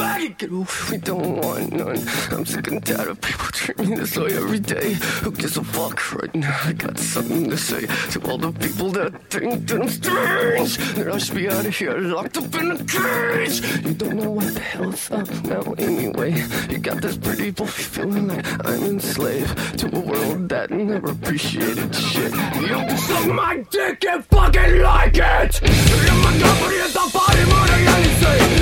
Get off we don't want none. I'm sick and tired of people treating me this way every day. Who gives a fuck right now? I got something to say to all the people that think that I'm strange. That I should be out of here, locked up in a cage. You don't know what the hell's up now, anyway. You got this pretty boy feeling like I'm enslaved to a world that never appreciated shit. You can suck my dick and fucking like it. You're my company at body, money, anything.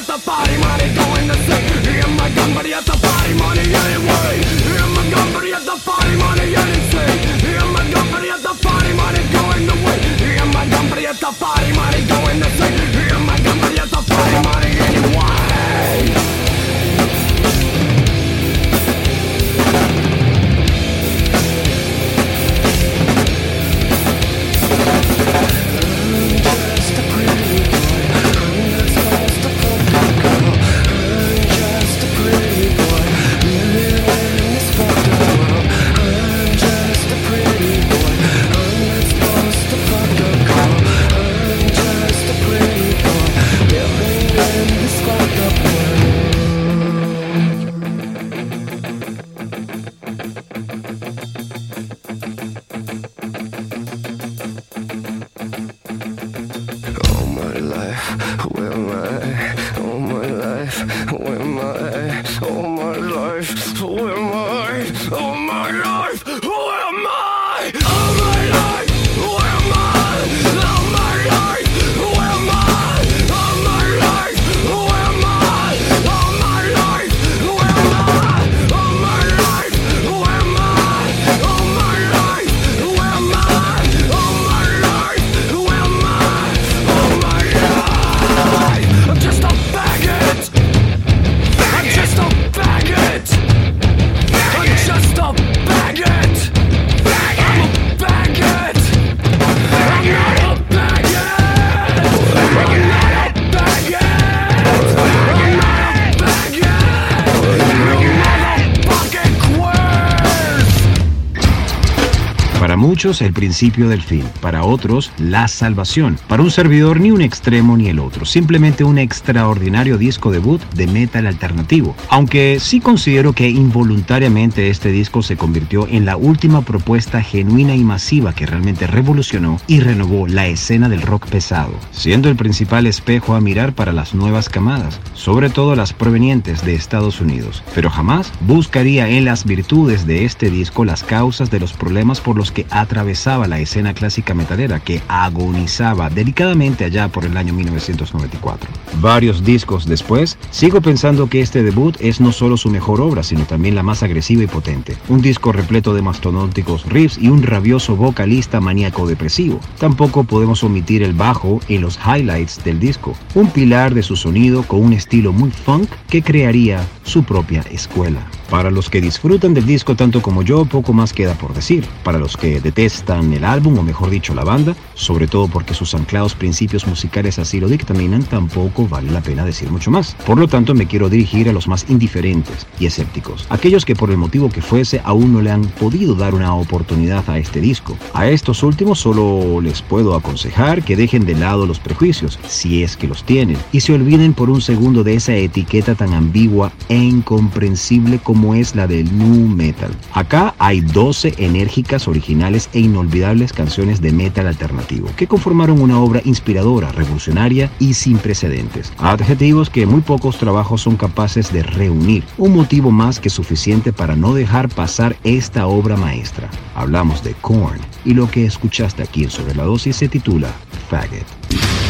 At the party, money, going to sing. You're my company at the party, money, anyway. You're my muchos, el principio del fin. Para otros, la salvación. Para un servidor, ni un extremo ni el otro. Simplemente un extraordinario disco debut de metal alternativo. Aunque sí considero que involuntariamente este disco se convirtió en la última propuesta genuina y masiva que realmente revolucionó y renovó la escena del rock pesado, siendo el principal espejo a mirar para las nuevas camadas, sobre todo las provenientes de Estados Unidos. Pero jamás buscaría en las virtudes de este disco las causas de los problemas por los que atravesaba la escena clásica metalera que agonizaba delicadamente allá por el año 1994. Varios discos después, sigo pensando que este debut es no solo su mejor obra, sino también la más agresiva y potente. Un disco repleto de mastodónticos riffs y un rabioso vocalista maníaco depresivo. Tampoco podemos omitir el bajo en los highlights del disco, un pilar de su sonido con un estilo muy funk que crearía su propia escuela. Para los que disfrutan del disco tanto como yo, poco más queda por decir. Para los que detestan el álbum, o mejor dicho, la banda, sobre todo porque sus anclados principios musicales así lo dictaminan, tampoco vale la pena decir mucho más. Por lo tanto, me quiero dirigir a los más indiferentes y escépticos, aquellos que por el motivo que fuese aún no le han podido dar una oportunidad a este disco. A estos últimos solo les puedo aconsejar que dejen de lado los prejuicios, si es que los tienen, y se olviden por un segundo de esa etiqueta tan ambigua e incomprensible como es la del nu metal. Acá hay 12 enérgicas, originales e inolvidables canciones de metal alternativo que conformaron una obra inspiradora, revolucionaria y sin precedentes. Adjetivos que muy pocos trabajos son capaces de reunir. Un motivo más que suficiente para no dejar pasar esta obra maestra. Hablamos de Korn y lo que escuchaste aquí en Sobre la Dosis se titula Faggot.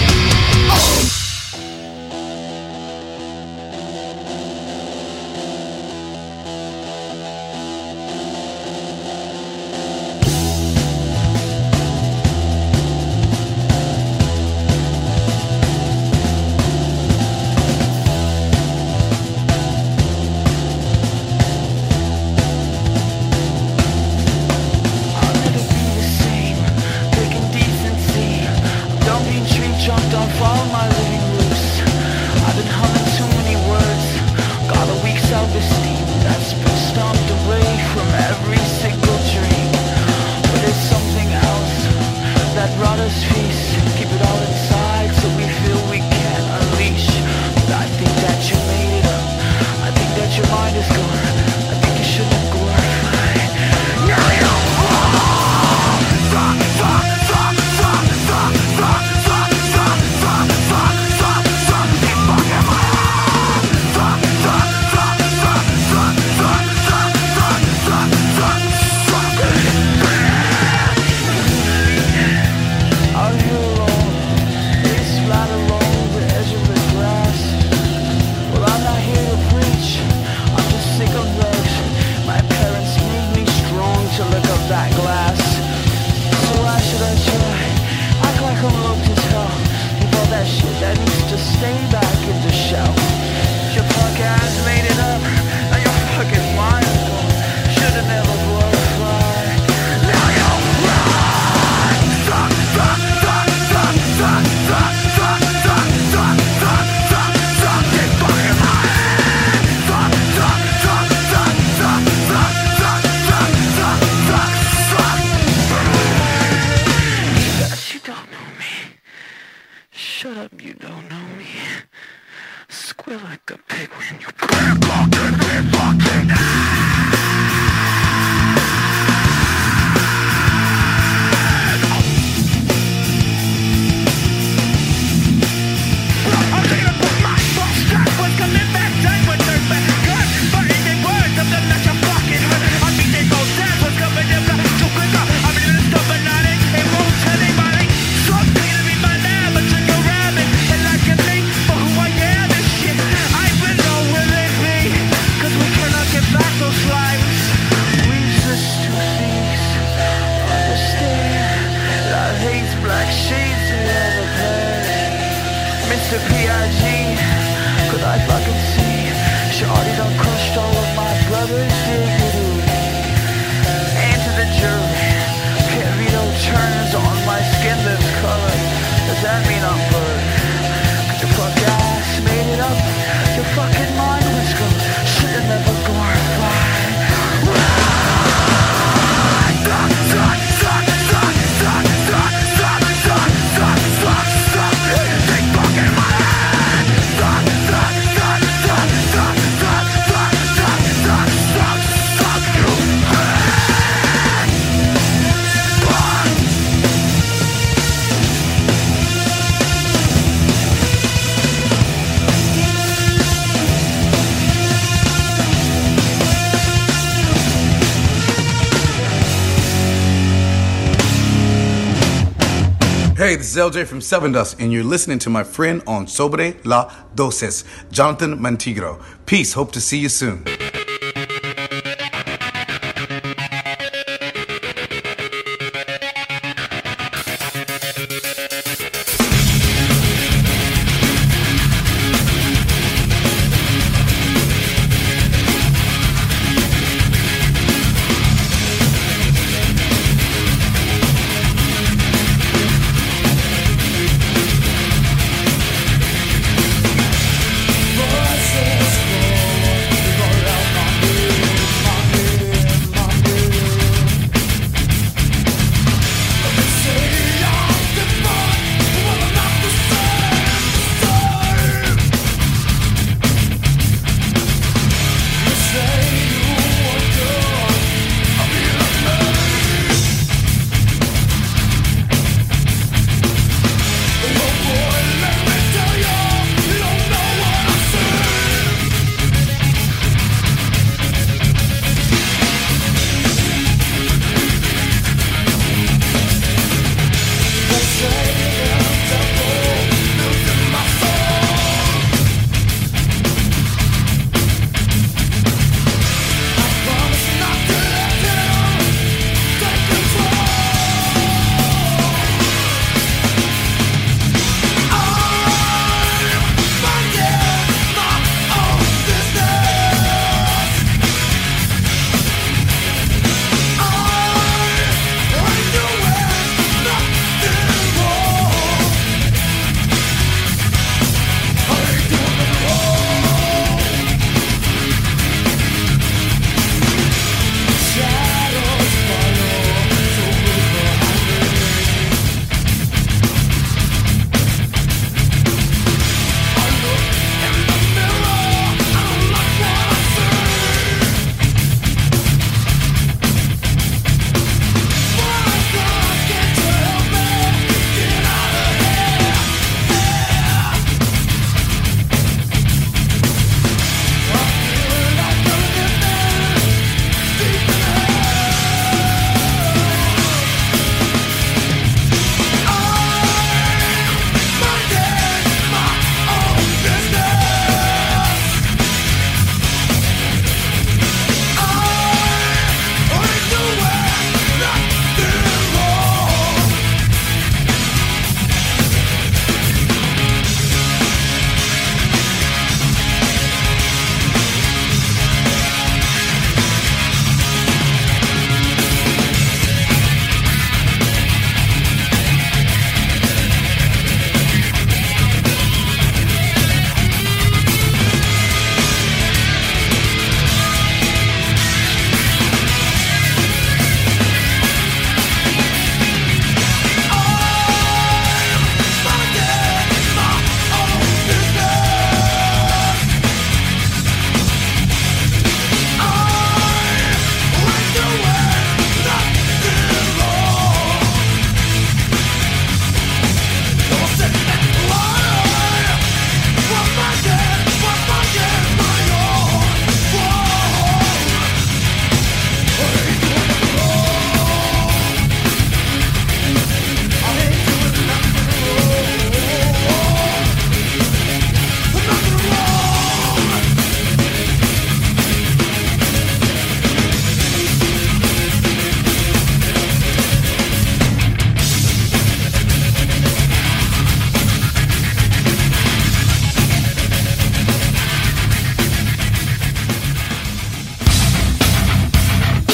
Hey, this is LJ from Seven Dust, and you're listening to my friend on Sobre La Dosis, Jonathan Mantigro. Peace. Hope to see you soon.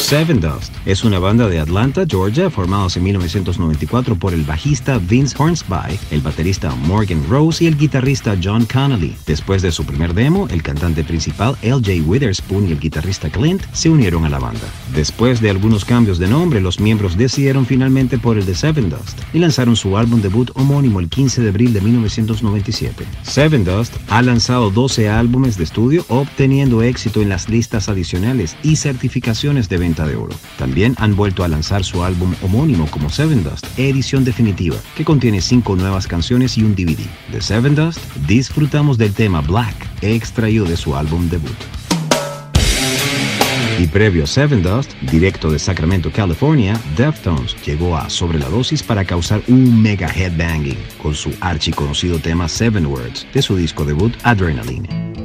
Seven Dust es una banda de Atlanta, Georgia, formados en 1994 por el bajista Vince Hornsby, el baterista Morgan Rose y el guitarrista John Connolly. Después de su primer demo, el cantante principal LJ Witherspoon y el guitarrista Clint se unieron a la banda. Después de algunos cambios de nombre, los miembros decidieron finalmente por el de Seven Dust y lanzaron su álbum debut homónimo el 15 de abril de 1997. Seven Dust ha lanzado 12 álbumes de estudio, obteniendo éxito en las listas adicionales y certificaciones de venta de oro. También han vuelto a lanzar su álbum homónimo como Seven Dust, edición definitiva, que contiene cinco nuevas canciones y un DVD. De Seven Dust, disfrutamos del tema Black, extraído de su álbum debut. Y previo a Seven Dust, directo de Sacramento, California, Deftones llegó a Sobre la Dosis para causar un mega headbanging con su archiconocido tema Seven Words de su disco debut Adrenaline.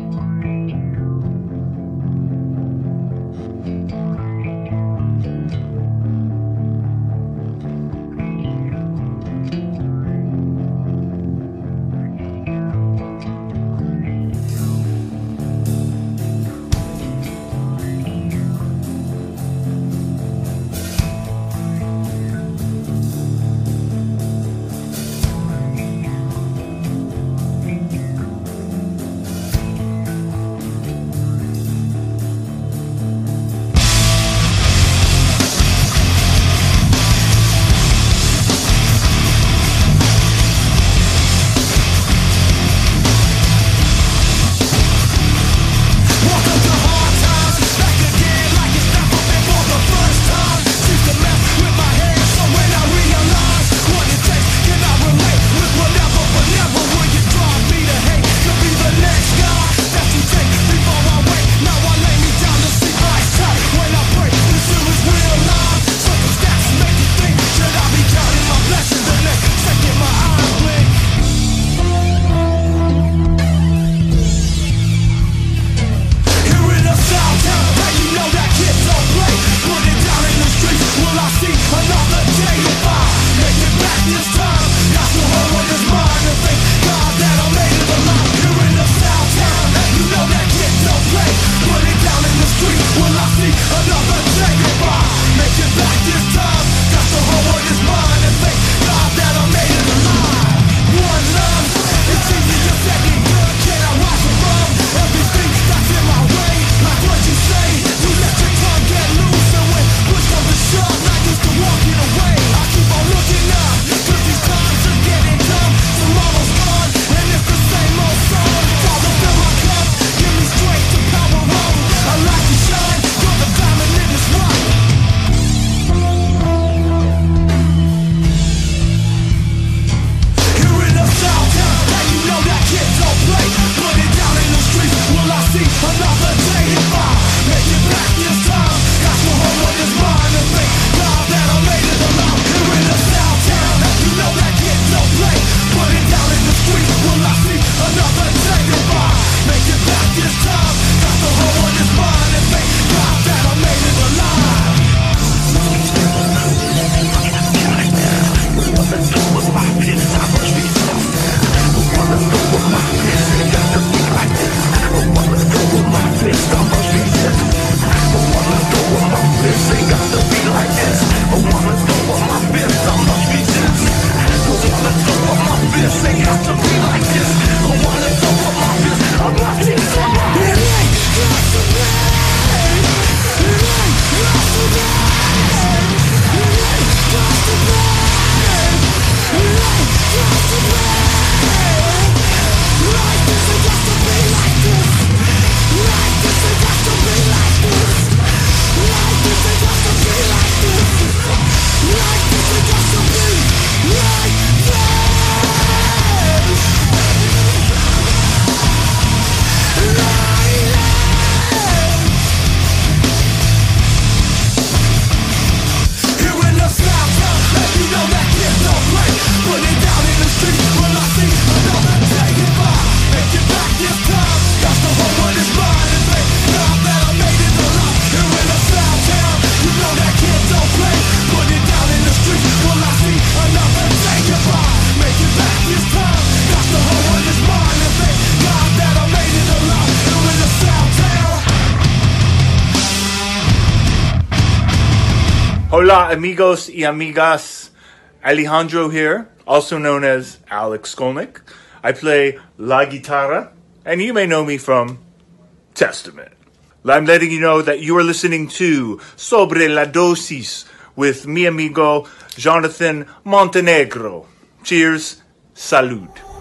Hola, amigos y amigas. Alejandro here, also known as Alex Skolnick. I play La Guitarra, and you may know me from Testament. I'm letting you know that you are listening to Sobre la Dosis with mi amigo Jonathan Montenegro. Cheers, salud.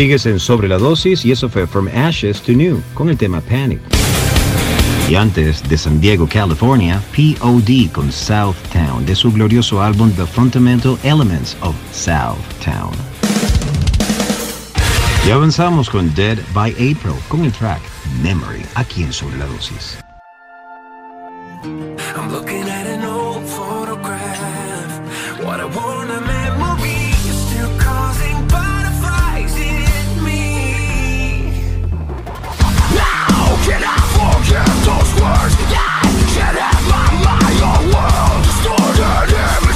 Sigues en Sobre la Dosis y eso fue From Ashes to New con el tema Panic. Y antes de San Diego, California, POD con Southtown de su glorioso álbum The Fundamental Elements of Southtown. Y avanzamos con Dead by April con el track Memory aquí en Sobre la Dosis. I'm looking at an old photograph. What I wanna make Jordan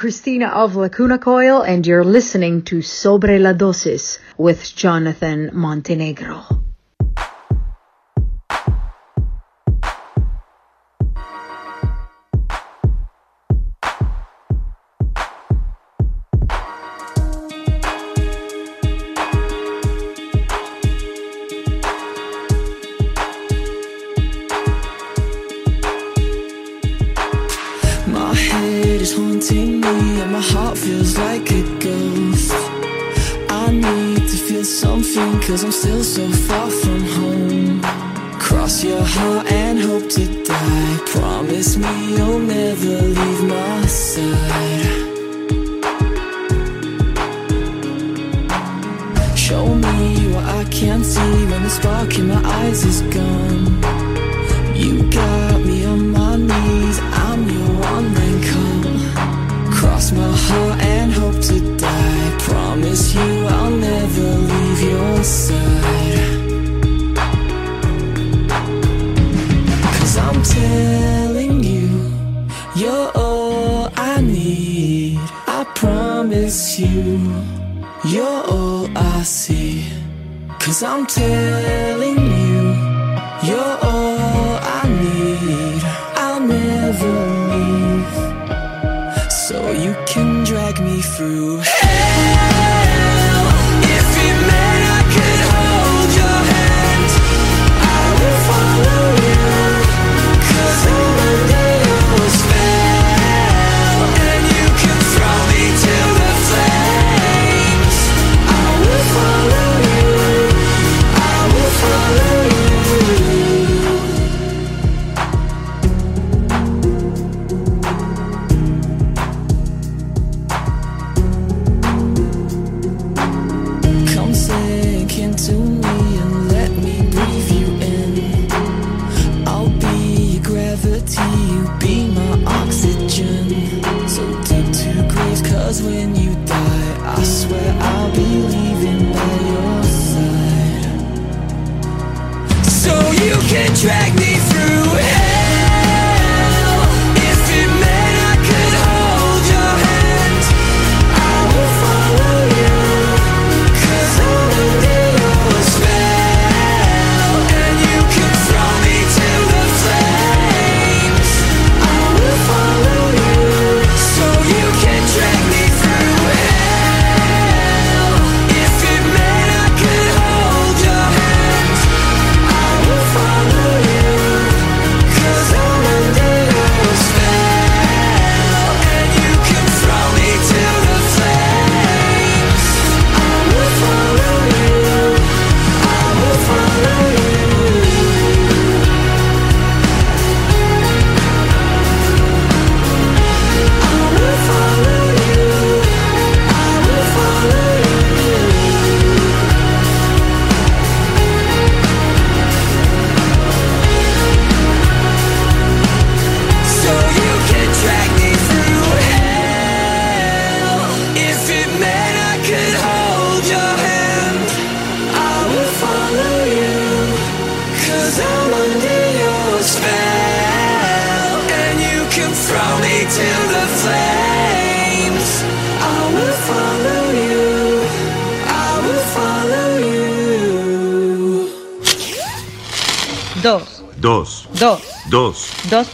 Christina of Lacuna Coil, and you're listening to Sobre la Dosis with Jonathan Montenegro.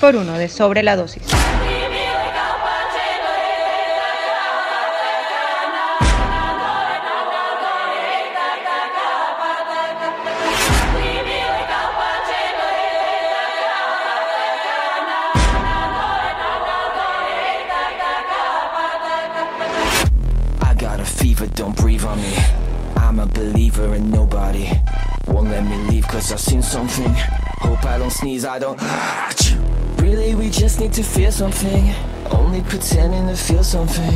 Por uno de sobre la dosis. I got a fever, don't breathe on me. I'm a believer in nobody. Won't let me leave, cause I seen something. Hope I don't sneeze, I don't Really, we just need to feel something. Only pretending to feel something.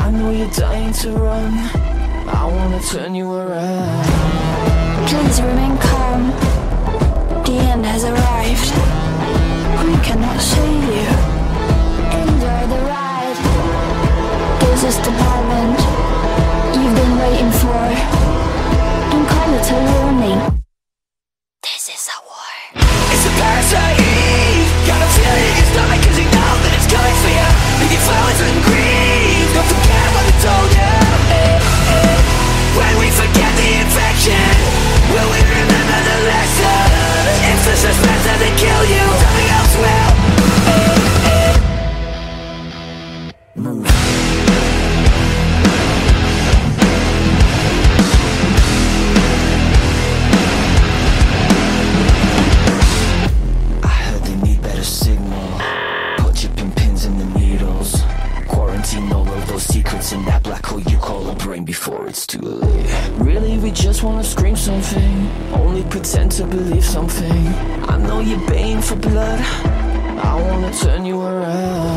I know you're dying to run. I wanna turn you around. Please remain calm. The end has arrived. We cannot save you. Enjoy the ride. This is the moment You've been waiting for. And call it a warning. To believe something. I know you're baying for blood. I wanna turn you around.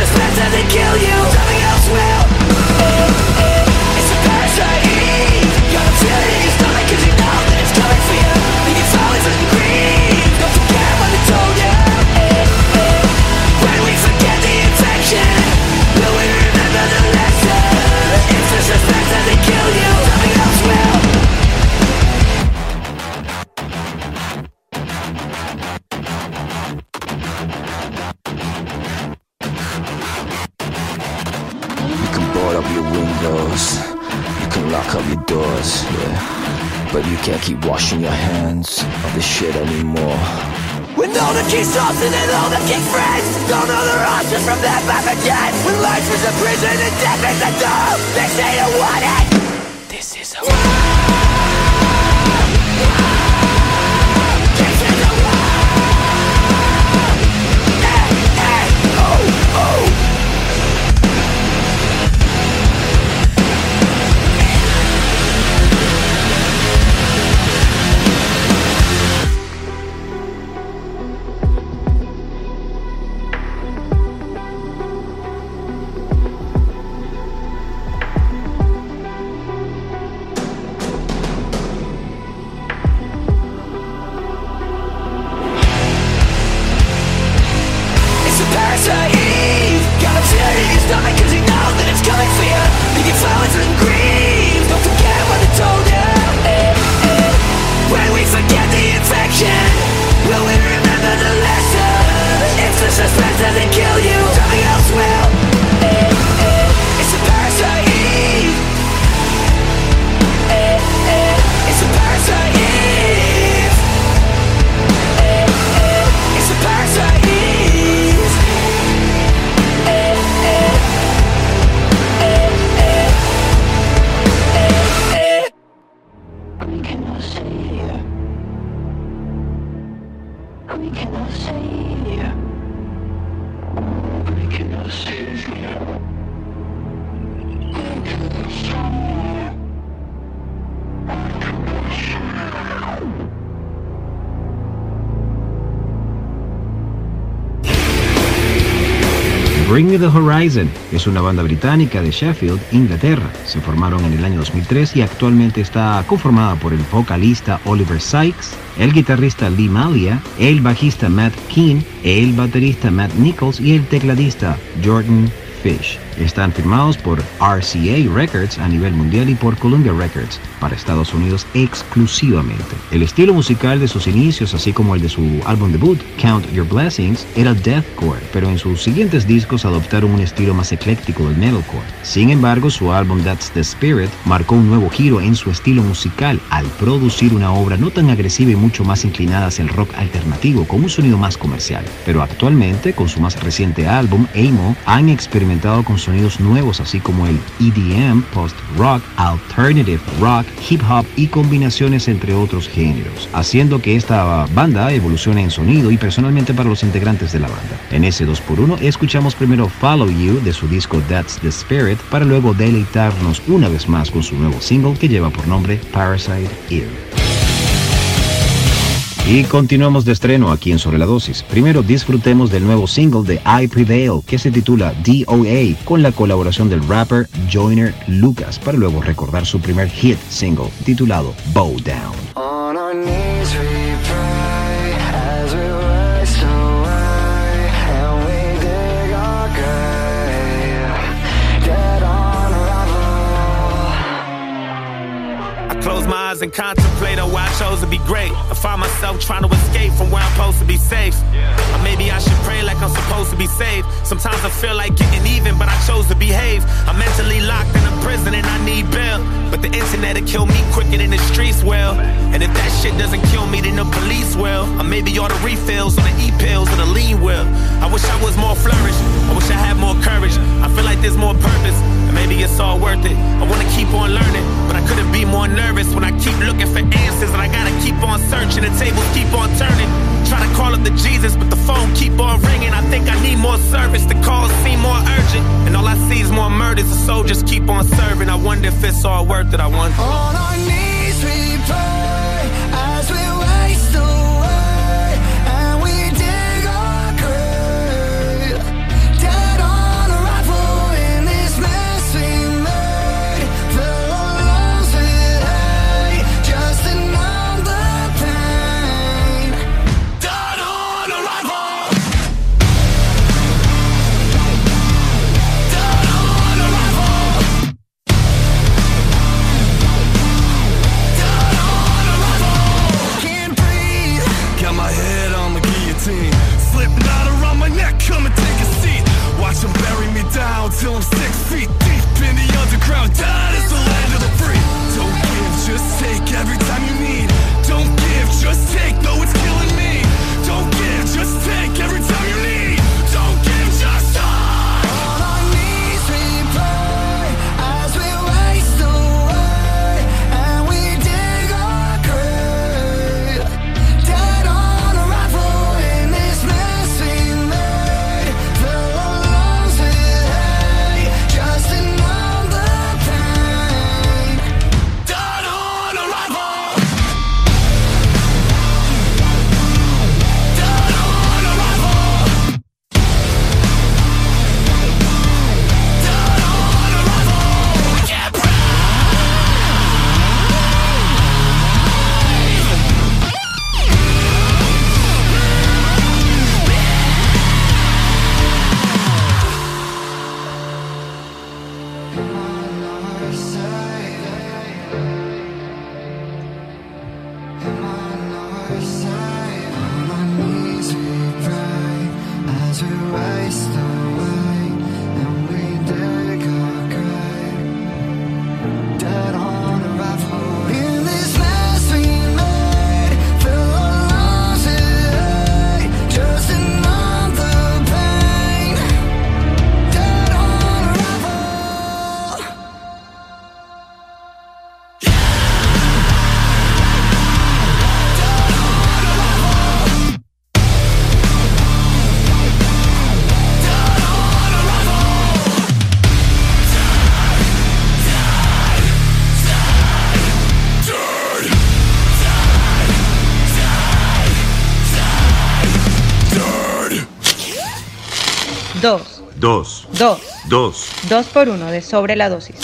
It's the suspense that they kill you. Hands of this shit anymore. When all the key stops and all the key friends Don't know the options from that back again When life is a prison and death is a door They say to want it Bring Me the Horizon es una banda británica de Sheffield, Inglaterra. Se formaron en el año 2003 y actualmente está conformada por el vocalista Oliver Sykes, el guitarrista Lee Malia, el bajista Matt Keane, el baterista Matt Nichols y el tecladista Jordan Fish. Están firmados por RCA Records a nivel mundial y por Columbia Records para Estados Unidos exclusivamente. El estilo musical de sus inicios, así como el de su álbum debut, Count Your Blessings, era deathcore, pero en sus siguientes discos adoptaron un estilo más ecléctico del metalcore. Sin embargo, su álbum That's the Spirit marcó un nuevo giro en su estilo musical al producir una obra no tan agresiva y mucho más inclinada hacia el rock alternativo con un sonido más comercial. Pero actualmente, con su más reciente álbum, Amo, han experimentado con sonidos nuevos así como el EDM, post-rock, alternative rock, hip hop y combinaciones entre otros géneros, haciendo que esta banda evolucione en sonido y personalmente para los integrantes de la banda. En ese 2x1 escuchamos primero Follow You de su disco That's the Spirit para luego deleitarnos una vez más con su nuevo single que lleva por nombre Parasite Ear. Y continuamos de estreno aquí en Sobre la Dosis. Primero disfrutemos del nuevo single de I Prevail que se titula DOA con la colaboración del rapper Joyner Lucas para luego recordar su primer hit single titulado Bow Down. Dead on arrival. I close my eyes wasn't contemplating why I chose to be great. I find myself trying to escape from where I'm supposed to be safe. Or uh, maybe I should pray like I'm supposed to be saved. Sometimes I feel like getting even, but I chose to behave. I'm mentally locked in a prison and I need bail. But the internet will kill me quicker than the streets will. And if that shit doesn't kill me, then the police will. Or maybe all the refills on the e pills or the lean will. I wish I was more flourished. I wish I had more courage. I feel like there's more purpose. And maybe it's all worth it. I wanna keep on learning, but I couldn't be more nervous when I keep looking for answers. And I gotta keep on searching. The tables keep on turning. Try to call up the Jesus, but the phone keep on ringing. I think I need more service. The calls seem more urgent. And all I see is more murders. The soldiers keep on serving. I wonder if it's all worth it. I wonder. On our knees we pray 2. 2 por 1 de sobre la dosis.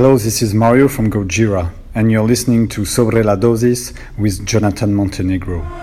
Hello, this is Mario from Gojira, and you're listening to Sobre la Dosis with Jonathan Montenegro.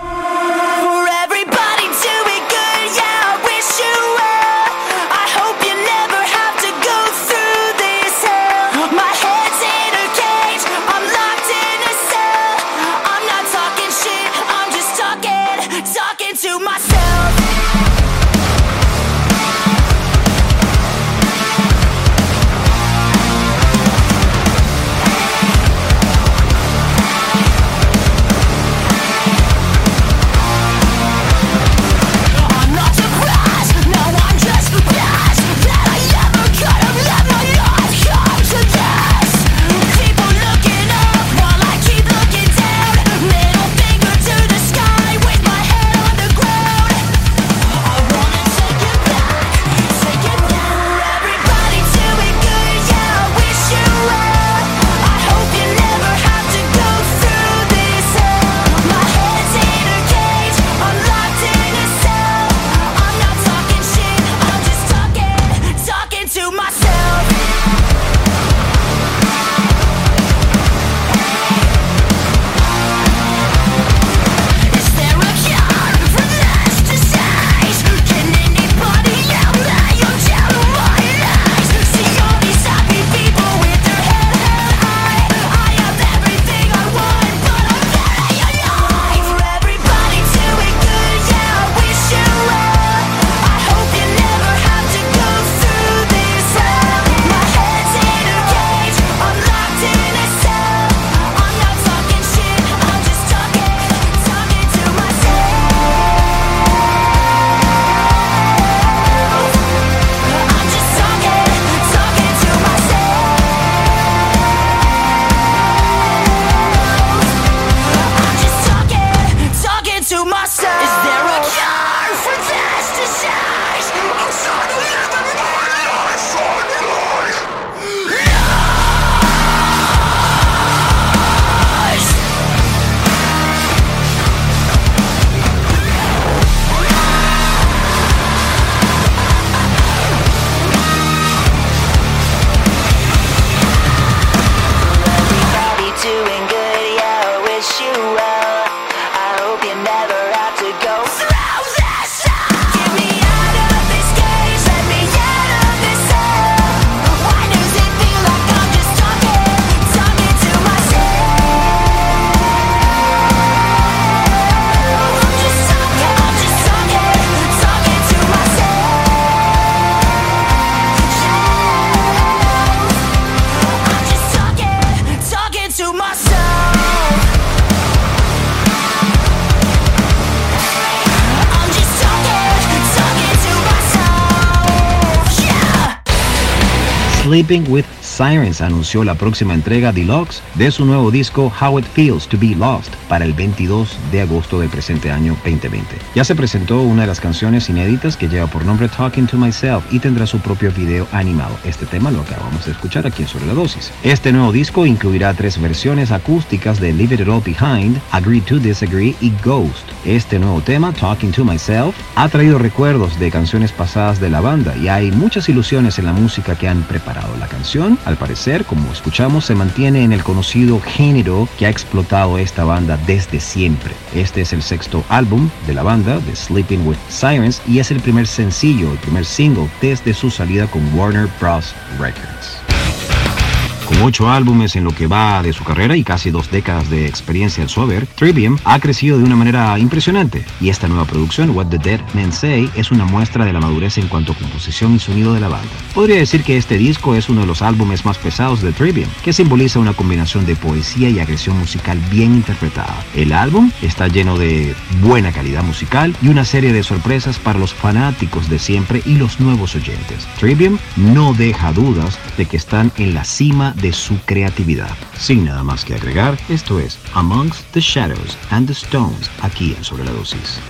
Sleeping with Sirens anunció la próxima entrega deluxe de su nuevo disco How It Feels to Be Lost para el 22 de agosto del presente año 2020. Ya se presentó una de las canciones inéditas que lleva por nombre Talking to Myself y tendrá su propio video animado. Este tema lo acabamos de escuchar aquí en Sobre la Dosis. Este nuevo disco incluirá tres versiones acústicas de Leave It All Behind, Agree to Disagree y Ghost. Este nuevo tema, Talking to Myself, ha traído recuerdos de canciones pasadas de la banda y hay muchas ilusiones en la música que han preparado. La canción, al parecer, como escuchamos, se mantiene en el conocido género que ha explotado esta banda desde siempre. Este es el sexto álbum de la banda, The Sleeping with Sirens, y es el primer sencillo, el primer single desde su salida con Warner Bros. Records. Con ocho álbumes en lo que va de su carrera y casi dos décadas de experiencia en su haber, Trivium ha crecido de una manera impresionante. Y esta nueva producción, What the Dead Men Say, es una muestra de la madurez en cuanto a composición y sonido de la banda. Podría decir que este disco es uno de los álbumes más pesados de Trivium, que simboliza una combinación de poesía y agresión musical bien interpretada. El álbum está lleno de buena calidad musical y una serie de sorpresas para los fanáticos de siempre y los nuevos oyentes. Trivium no deja dudas de que están en la cima de su creatividad. Sin nada más que agregar, esto es Amongst the Shadows and the Stones, aquí en Sobre la Dosis.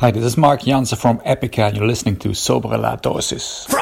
Hi, this is Mark Janssen from Epica, and you're listening to Sobre la Dosis.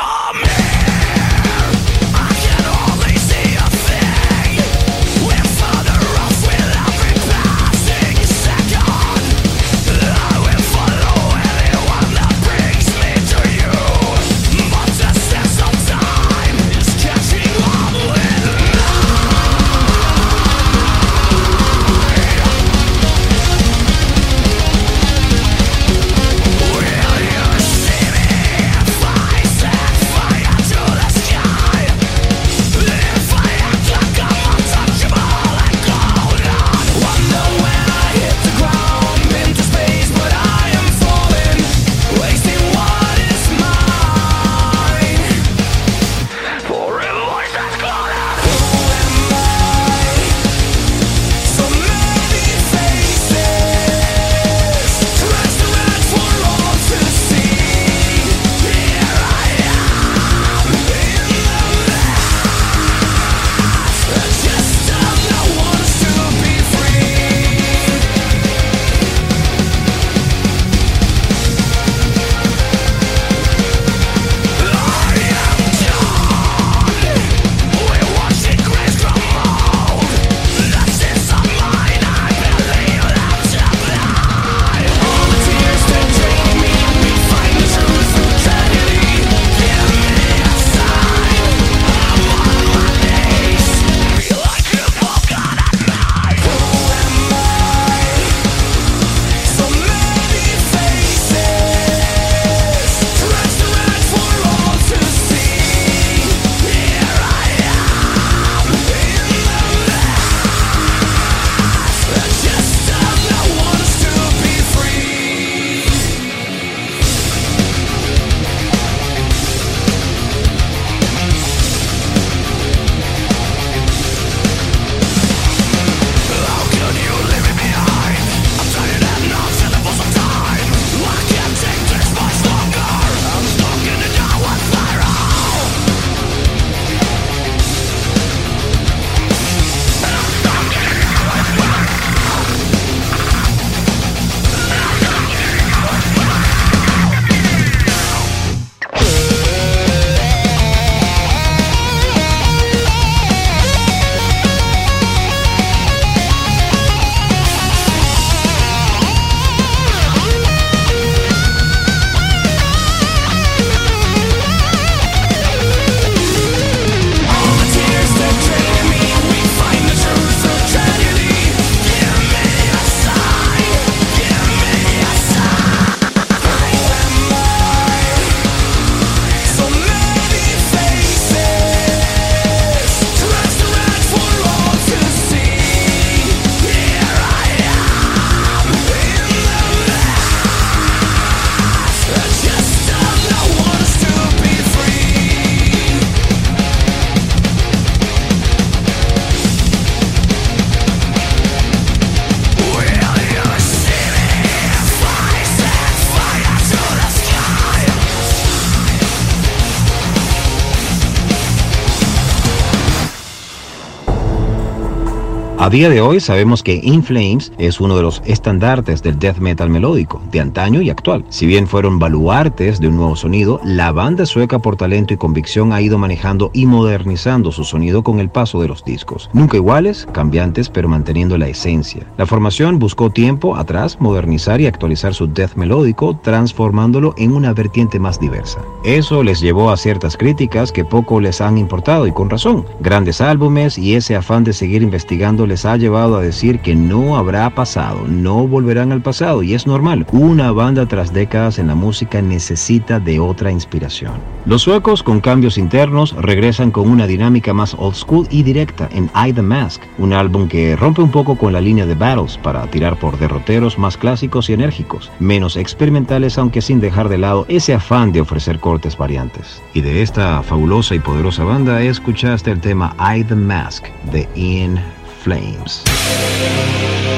A día de hoy sabemos que In Flames es uno de los estandartes del death metal melódico, de antaño y actual. Si bien fueron baluartes de un nuevo sonido, la banda sueca por talento y convicción ha ido manejando y modernizando su sonido con el paso de los discos. Nunca iguales, cambiantes, pero manteniendo la esencia. La formación buscó tiempo atrás modernizar y actualizar su death melódico, transformándolo en una vertiente más diversa. Eso les llevó a ciertas críticas que poco les han importado y con razón. Grandes álbumes y ese afán de seguir investigando ha llevado a decir que no habrá pasado, no volverán al pasado y es normal. Una banda tras décadas en la música necesita de otra inspiración. Los suecos con cambios internos regresan con una dinámica más old school y directa en I the Mask, un álbum que rompe un poco con la línea de Battles para tirar por derroteros más clásicos y enérgicos, menos experimentales aunque sin dejar de lado ese afán de ofrecer cortes variantes. Y de esta fabulosa y poderosa banda escuchaste el tema I the Mask de Ian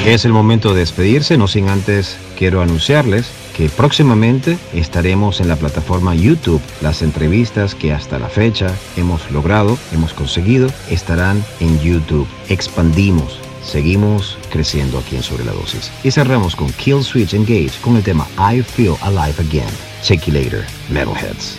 Es el momento de despedirse, no sin antes quiero anunciarles que próximamente estaremos en la plataforma YouTube. Las entrevistas que hasta la fecha hemos logrado, hemos conseguido, estarán en YouTube. Expandimos, seguimos creciendo aquí en Sobre la Dosis. Y cerramos con Kill Switch Engage con el tema I Feel Alive Again. Check you later, Metalheads.